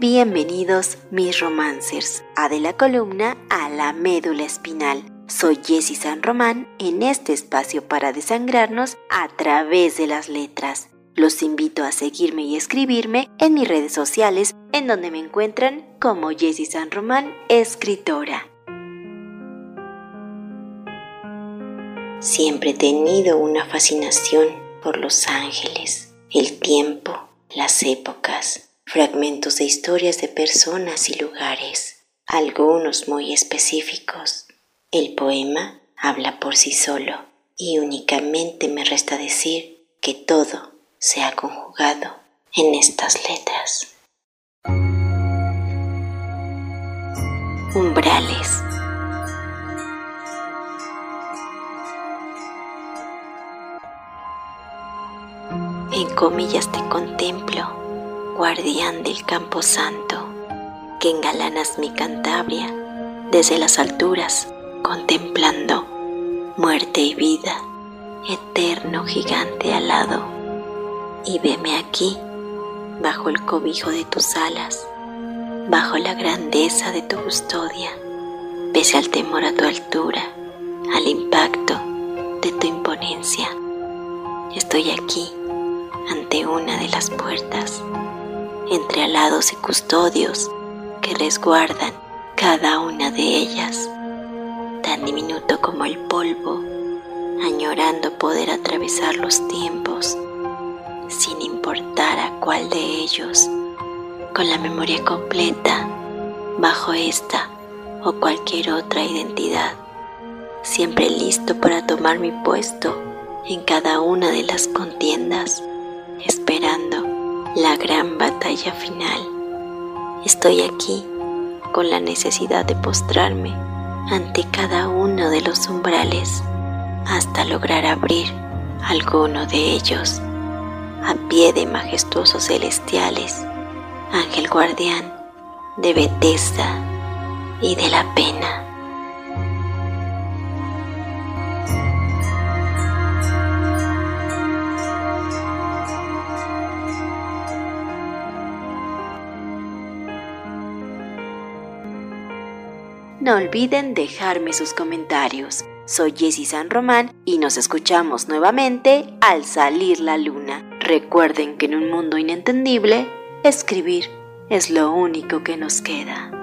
Bienvenidos mis romancers a de la columna a la médula espinal. Soy Jessie San Román en este espacio para desangrarnos a través de las letras. Los invito a seguirme y escribirme en mis redes sociales en donde me encuentran como Jessie San Román, escritora. Siempre he tenido una fascinación por los ángeles, el tiempo, las épocas fragmentos de historias de personas y lugares, algunos muy específicos. El poema habla por sí solo y únicamente me resta decir que todo se ha conjugado en estas letras. Umbrales. En comillas te contemplo guardián del campo santo, que engalanas mi Cantabria desde las alturas, contemplando muerte y vida, eterno gigante alado. Y veme aquí, bajo el cobijo de tus alas, bajo la grandeza de tu custodia, pese al temor a tu altura, al impacto de tu imponencia. Estoy aquí, ante una de las puertas entre alados y custodios que resguardan cada una de ellas, tan diminuto como el polvo, añorando poder atravesar los tiempos, sin importar a cuál de ellos, con la memoria completa, bajo esta o cualquier otra identidad, siempre listo para tomar mi puesto en cada una de las contiendas, esperando la gran batalla final. Estoy aquí con la necesidad de postrarme ante cada uno de los umbrales hasta lograr abrir alguno de ellos a pie de majestuosos celestiales, ángel guardián de Bethesda y de la pena. No olviden dejarme sus comentarios. Soy Jessie San Román y nos escuchamos nuevamente al salir la luna. Recuerden que en un mundo inentendible, escribir es lo único que nos queda.